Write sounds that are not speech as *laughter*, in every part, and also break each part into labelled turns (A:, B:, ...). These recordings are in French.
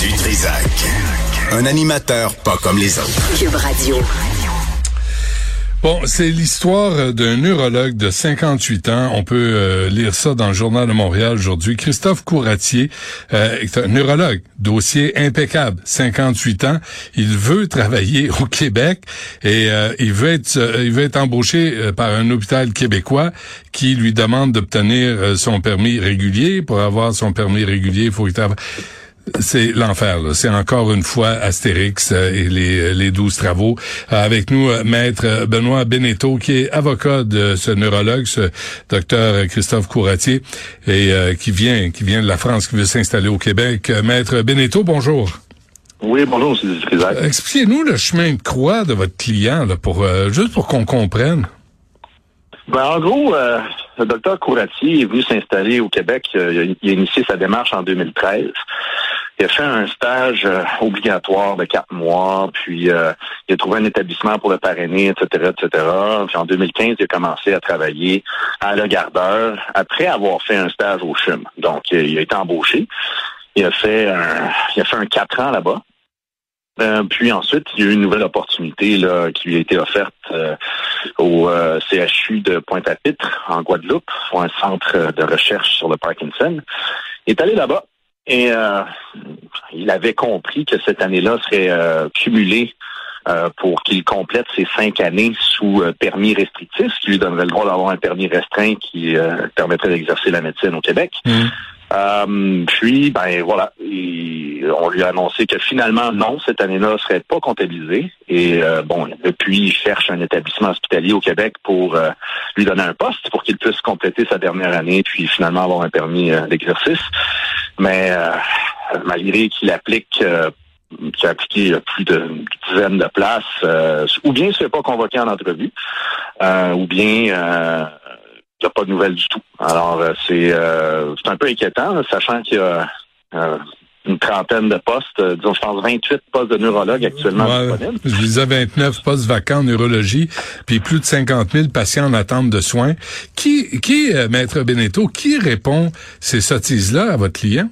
A: Du Trisac. Un animateur pas comme les autres.
B: Cube Radio.
C: Bon, c'est l'histoire d'un neurologue de 58 ans. On peut euh, lire ça dans le Journal de Montréal aujourd'hui. Christophe Couratier euh, est un neurologue, dossier impeccable, 58 ans. Il veut travailler au Québec et euh, il veut être il veut être embauché par un hôpital québécois qui lui demande d'obtenir son permis régulier. Pour avoir son permis régulier, il faut qu'il travaille c'est l'enfer. C'est encore une fois Astérix euh, et les, les 12 travaux. Euh, avec nous, euh, maître Benoît Beneteau, qui est avocat de ce neurologue, ce docteur Christophe Couratier, et qui vient qui vient de la France, qui veut s'installer au Québec. maître Beneteau, bonjour.
D: Oui, bonjour, M.
C: Expliquez-nous le chemin de croix de votre client, là, pour juste pour qu'on comprenne.
D: Ben, en gros, le docteur Couratier est venu s'installer au Québec. il a initié sa démarche en 2013. Il a fait un stage euh, obligatoire de quatre mois, puis euh, il a trouvé un établissement pour le parrainer, etc., etc. Puis en 2015, il a commencé à travailler à Le Gardeur après avoir fait un stage au CHUM. Donc, il a été embauché. Il a fait un, il a fait un quatre ans là-bas. Euh, puis ensuite, il y a eu une nouvelle opportunité là, qui lui a été offerte au CHU de Pointe-à-Pitre, en Guadeloupe, pour un centre de recherche sur le Parkinson. Il est allé là-bas. Et euh, il avait compris que cette année-là serait euh, cumulée euh, pour qu'il complète ses cinq années sous permis restrictif, ce qui lui donnerait le droit d'avoir un permis restreint qui permettrait d'exercer la médecine au Québec. Mmh. Euh, puis, ben voilà, on lui a annoncé que finalement, non, cette année-là ne serait pas comptabilisée. Et euh, bon, depuis, il cherche un établissement hospitalier au Québec pour euh, lui donner un poste pour qu'il puisse compléter sa dernière année, puis finalement avoir un permis d'exercice. Mais malgré qu'il applique qui a appliqué plus d'une dizaine de places, ou bien il ne se fait pas convoqué en entrevue, ou bien il n'y a pas de nouvelles du tout. Alors, euh, c'est euh, un peu inquiétant, sachant qu'il y a euh, une trentaine de postes, disons, je pense 28 postes de neurologue actuellement disponibles.
C: Je disais 29 postes vacants en neurologie, puis plus de 50 000 patients en attente de soins. Qui, qui Maître Beneteau, qui répond ces sottises-là à votre client?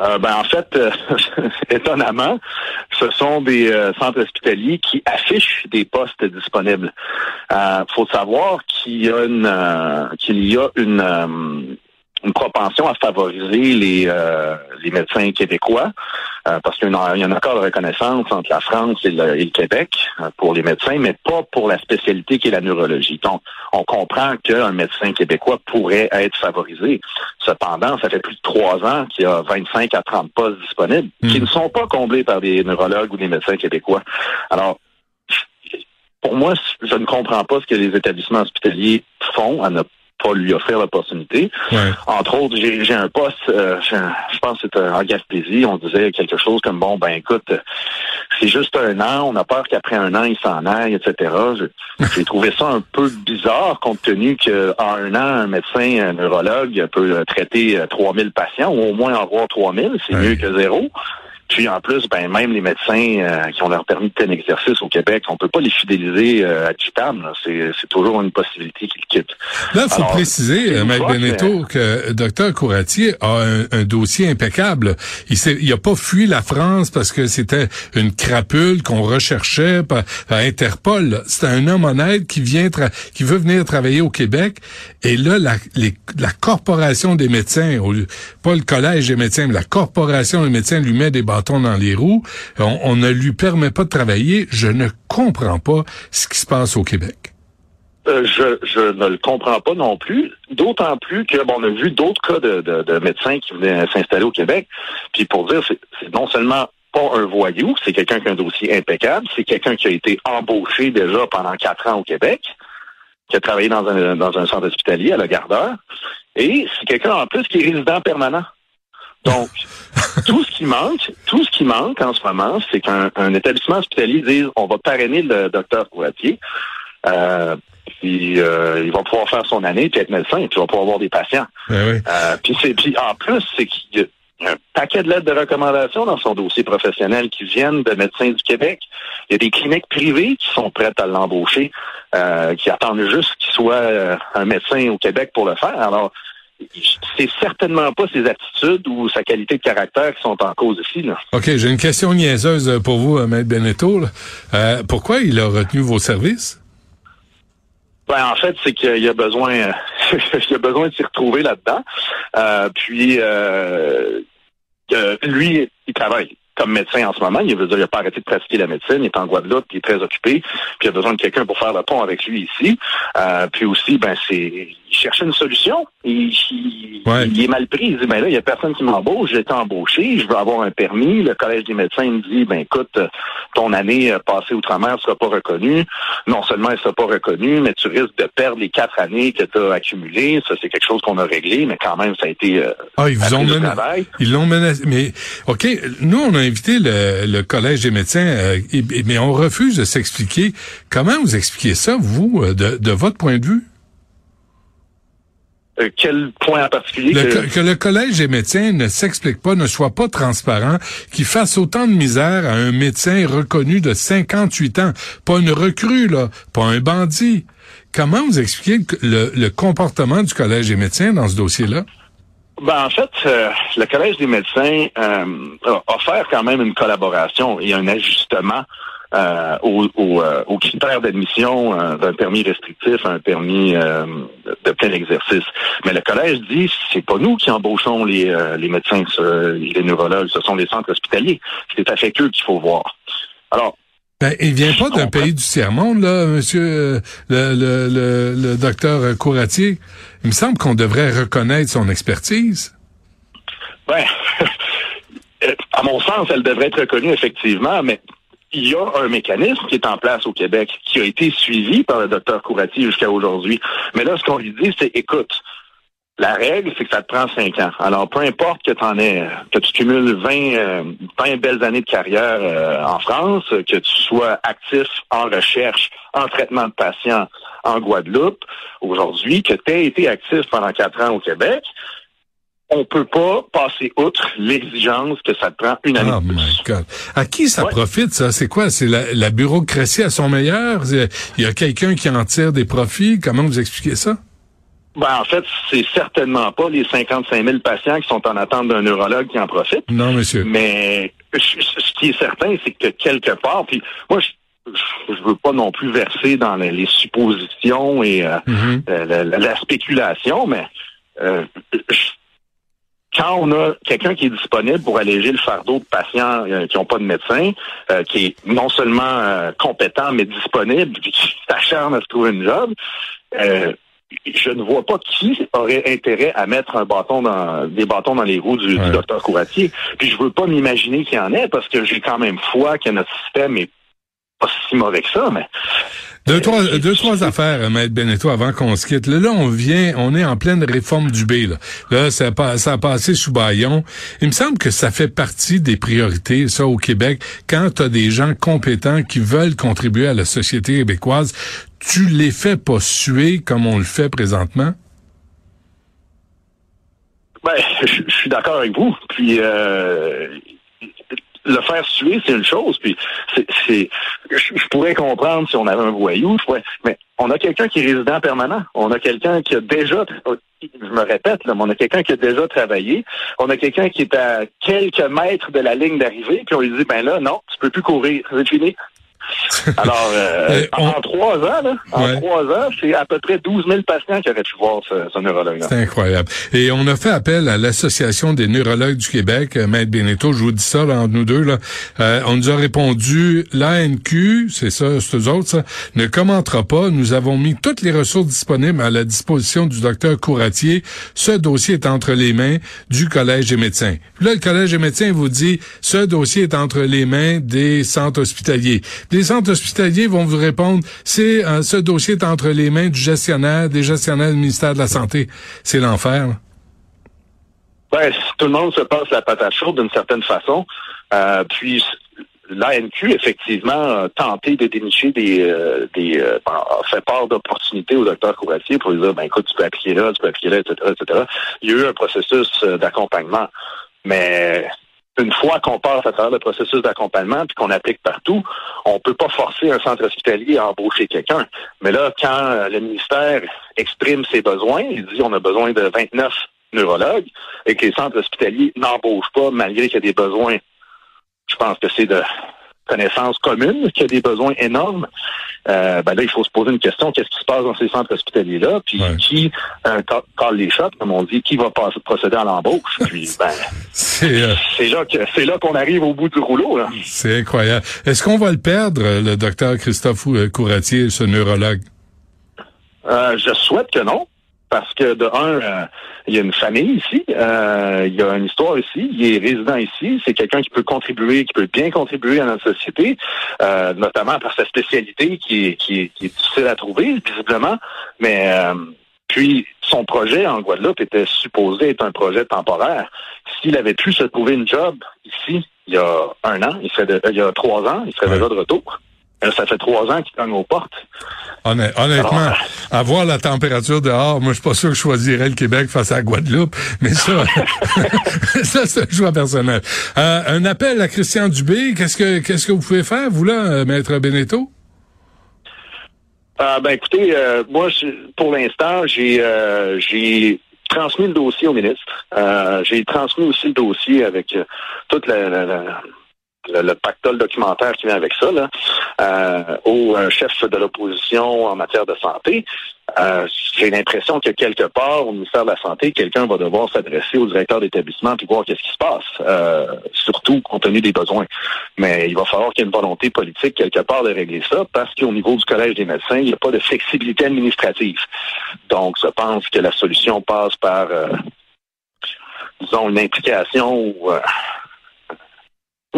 D: Euh, ben, en fait, euh, *laughs* étonnamment, ce sont des euh, centres hospitaliers qui affichent des postes disponibles. Il faut savoir qu'il y a une qu'il y a une une propension à favoriser les, les médecins québécois, euh, parce qu'il y, a un accord de reconnaissance entre la France et le, Québec euh, pour les médecins, mais pas pour la spécialité qui est la neurologie. Donc, on comprend qu'un médecin québécois pourrait être favorisé. Cependant, ça fait plus de trois ans qu'il y a 25 à 30 postes disponibles qui hmm. ne sont pas comblés par des neurologues ou des médecins québécois. Alors, pour moi, je ne comprends pas ce que les établissements hospitaliers font à ne pas lui offrir l'opportunité. Entre autres, j'ai un poste, euh, je pense que c'était en Gaspésie, on disait quelque chose comme, bon, ben écoute, c'est juste un an, on a peur qu'après un an, il s'en aille, etc. J'ai trouvé ça un peu bizarre, compte tenu qu'en un an, un médecin, un neurologue peut traiter 3000 patients, ou au moins en voir 3000, c'est mieux que zéro. Puis en plus, ben même les médecins euh, qui ont leur permis de plein exercice au Québec, on peut pas les fidéliser euh, à Titan. C'est, toujours une possibilité qu'ils quittent.
C: Là, il faut préciser, euh, Maître Beneteau, que Dr Couratier a un, dossier impeccable. Il il a pas fui la France parce que c'était une crapule qu'on recherchait par, Interpol. C'est un homme honnête qui vient qui veut venir travailler au Québec. Et là, la, la corporation des médecins, pas le collège des médecins, mais la corporation des médecins lui met des dans les roues. On, ne lui permet pas de travailler. Je ne comprends pas ce qui se passe au Québec.
D: Euh, je, ne le comprends pas non plus. D'autant plus que on a vu d'autres cas de, médecins qui venaient s'installer au Québec. Puis pour dire, c'est non seulement pas un voyou, c'est quelqu'un qui a un dossier impeccable, c'est quelqu'un qui a été embauché déjà pendant quatre ans au Québec, qui a travaillé dans un, dans un centre hospitalier à la Gardeur, et c'est quelqu'un en plus qui est résident permanent. Donc, tout ce qui manque, tout ce qui manque en ce moment, c'est qu'un établissement hospitalier dise on va parrainer le docteur Couratier. Euh, puis euh, il va pouvoir faire son année, puis être médecin, puis il va pouvoir avoir des patients.
C: Ben euh,
D: puis c'est puis en plus, c'est qu'il y a un paquet de lettres de recommandation dans son dossier professionnel qui viennent de médecins du Québec. Il y a des cliniques privées qui sont prêtes à l'embaucher, qui attendent juste qu'il soit un médecin au Québec pour le faire. Alors, c'est certainement pas ses attitudes ou sa qualité de caractère qui sont en cause ici. Là.
C: OK, j'ai une question niaiseuse pour vous, Maître Beneteau. Euh, pourquoi il a retenu vos services?
D: Ben, en fait, c'est qu'il a besoin *laughs* il a besoin de s'y retrouver là-dedans. Euh, puis euh, lui, il travaille comme médecin en ce moment. Il veut dire, il n'a pas arrêté de pratiquer la médecine. Il est en Guadeloupe, il est très occupé. Puis il a besoin de quelqu'un pour faire le pont avec lui ici. Euh, puis aussi, ben c'est, cherchait une solution. Il, il, est mal pris. Il dit, ben là, il n'y a personne qui m'embauche. J'ai été embauché. Je veux avoir un permis. Le collège des médecins me dit, ben écoute, ton année passée outre-mer ne sera pas reconnue. Non seulement elle ne sera pas reconnue, mais tu risques de perdre les quatre années que tu as accumulées. Ça, c'est quelque chose qu'on a réglé, mais quand même, ça a été. Euh,
C: ah, ils vous ont menacé. Ils l'ont menacé. Mais OK, nous, on a invité le, collège des médecins, euh, mais on refuse de s'expliquer. Comment vous expliquez ça, vous, euh, de, votre point de vue?
D: Euh, quel point en particulier?
C: que... le collège des médecins ne s'explique pas, ne soit pas transparent, qu'il fasse autant de misère à un médecin reconnu de 58 ans, pas une recrue, là, pas un bandit. Comment vous expliquez le comportement du collège des médecins dans ce dossier-là?
D: Ben, en fait, euh, le Collège des médecins euh, a offert quand même une collaboration et un ajustement euh, aux, critères d'admission d'un permis restrictif à un permis de plein exercice. Mais le collège dit c'est pas nous qui embauchons les, les médecins, les neurologues, ce sont les centres hospitaliers. C'est avec eux qu'il faut voir. Alors,
C: ben, il vient pas d'un pays du tiers-monde, là, monsieur euh, le, le, le, le docteur Couratier. Il me semble qu'on devrait reconnaître son expertise.
D: Ben, *laughs* à mon sens, elle devrait être reconnue, effectivement, mais il y a un mécanisme qui est en place au Québec, qui a été suivi par le docteur Couratier jusqu'à aujourd'hui. Mais là, ce qu'on lui dit, c'est, écoute, la règle, c'est que ça te prend cinq ans. Alors, peu importe que tu en aies, que tu cumules 20, euh, belles années de carrière euh, en France, que tu sois actif en recherche, en traitement de patients en Guadeloupe, aujourd'hui, que tu aies été actif pendant quatre ans au Québec, on peut pas passer outre l'exigence que ça prend une année. Oh my God.
C: À qui ça profite, ça? C'est quoi? C'est la, la, bureaucratie à son meilleur? Il y a quelqu'un qui en tire des profits? Comment vous expliquez ça?
D: Ben, en fait, c'est certainement pas les 55 000 patients qui sont en attente d'un neurologue qui en profite.
C: Non, monsieur.
D: Mais ce qui est certain, c'est que quelque part, puis moi, je je veux pas non plus verser dans les, suppositions et euh, mm-hmm. euh, la, spéculation, mais euh, quand on a quelqu'un qui est disponible pour alléger le fardeau de patients qui n'ont pas de médecin, qui est non seulement compétent mais disponible, puis qui s'acharne à se trouver une job, je ne vois pas qui aurait intérêt à mettre un bâton dans des bâtons dans les roues du, docteur Couratier. Puis je veux pas m'imaginer qu'il y en ait parce que j'ai quand même foi que notre système est pas si mauvais que ça, mais
C: deux, trois, deux, trois affaires, euh, Maître Beneteau, avant qu'on se quitte. Là, on vient, on est en pleine réforme du B. Là, là ça, a, ça a passé sous baillon. Il me semble que ça fait partie des priorités, ça, au Québec. Quand tu as des gens compétents qui veulent contribuer à la société québécoise, tu les fais pas suer comme on le fait présentement?
D: Ben, je, suis d'accord avec vous. Puis, euh, le faire suer, c'est une chose. Puis c'est, je, pourrais comprendre si on avait un voyou, mais on a quelqu'un qui est résident permanent. On a quelqu'un qui a déjà, je me répète, là, mais on a quelqu'un qui a déjà travaillé. On a quelqu'un qui est à quelques mètres de la ligne d'arrivée, puis on lui dit, ben là, non, tu peux plus courir, c'est fini. *laughs* Alors, euh, en trois ans, là, en trois ans, c'est à peu près 12 000 patients qui auraient pu voir ce, neurologue.
C: C'est incroyable. Et on a fait appel à l'Association des neurologues du Québec, euh, Maître Beneteau, je vous dis ça là, entre nous deux. Là. Euh, on nous a répondu, l'ANQ, c'est ça, c'est eux autres, ça, ne commentera pas. Nous avons mis toutes les ressources disponibles à la disposition du docteur Couratier. Ce dossier est entre les mains du Collège des médecins. là, le Collège des médecins vous dit, ce dossier est entre les mains des centres hospitaliers les centres hospitaliers vont vous répondre, c'est euh, ce dossier est entre les mains du gestionnaire, des gestionnaires du ministère de la Santé. C'est l'enfer.
D: Ben, tout le monde se passe la patate chaude d'une certaine façon. Euh, puis l'ANQ, effectivement, a tenté de dénicher des, euh, des euh, fait part d'opportunités au docteur Couratier pour lui dire, ben écoute, tu peux appliquer là, tu peux appliquer là, etc., etc. Il y a eu un processus d'accompagnement. Mais une fois qu'on passe à travers le processus d'accompagnement puis qu'on applique partout, on peut pas forcer un centre hospitalier à embaucher quelqu'un. Mais là, quand euh, le ministère exprime ses besoins, il dit on a besoin de 29 neurologues et que les centres hospitaliers n'embauchent pas malgré qu'il y a des besoins. Je pense que c'est de connaissance commune qu'il y a des besoins énormes. Euh, ben là, il faut se poser une question qu'est-ce qui se passe dans ces centres hospitaliers-là? Puis qui euh, colle les shots, comme on dit, qui va procéder à l'embauche? *laughs* Puis ben, c'est là que c'est là qu'on arrive au bout du rouleau.
C: C'est incroyable. Est-ce qu'on va le perdre, le docteur Christophe Couratier, ce neurologue?
D: Je souhaite que non parce que de un, euh, il y a une famille ici, euh, il y a une histoire ici, il est résident ici, c'est quelqu'un qui peut contribuer, qui peut bien contribuer à notre société, euh, notamment par sa spécialité qui est, qui, est, difficile à trouver, visiblement, mais puis son projet en Guadeloupe était supposé être un projet temporaire. S'il avait pu se trouver une job ici il y a un an, il serait de, il y a trois ans, il serait déjà de retour. Ça fait trois ans qu'il gagne aux portes.
C: Honnêtement, avoir la température dehors, moi, je suis pas sûr que je choisirais le Québec face à la Guadeloupe, mais ça, *laughs* *laughs* ça, c'est un choix personnel. Euh, un appel à Christian Dubé. Qu'est-ce que, qu'est-ce que vous pouvez faire, vous, là, euh, Maître Beneteau?
D: Euh, ben, écoutez, moi, pour l'instant, j'ai, j'ai transmis le dossier au ministre. j'ai transmis aussi le dossier avec toute la le, pactole documentaire qui vient avec ça, là, euh, au euh, chef de l'opposition en matière de santé. Euh, j'ai l'impression que quelque part, au ministère de la Santé, quelqu'un va devoir s'adresser au directeur d'établissement et voir qu'est-ce qui se passe, euh, surtout compte tenu des besoins. Mais il va falloir qu'il y ait une volonté politique quelque part de régler ça, parce qu'au niveau du Collège des médecins, il n'y a pas de flexibilité administrative. Donc, je pense que la solution passe par, disons, une implication ou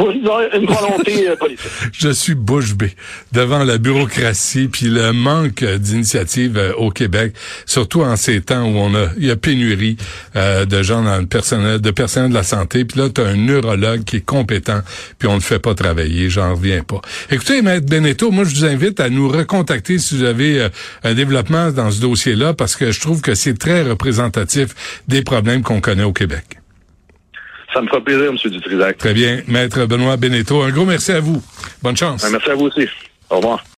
D: euh. *laughs*
C: Je suis bouche bée devant la bureaucratie puis le manque d'initiative euh, au Québec, surtout en ces temps où on a il y a pénurie euh, de gens dans le personnel, de personnel de la santé. Puis là, tu as un neurologue qui est compétent, puis on ne le fait pas travailler. J'en reviens pas. Écoutez, Maître Beneteau, moi je vous invite à nous recontacter si vous avez un développement dans ce dossier-là, parce que je trouve que c'est très représentatif des problèmes qu'on connaît au Québec.
D: Ça me fera plaisir, M. Dutrisac.
C: Très bien. Maître Benoît Beneteau, un gros merci à vous. Bonne chance.
D: Merci à vous aussi. Au revoir.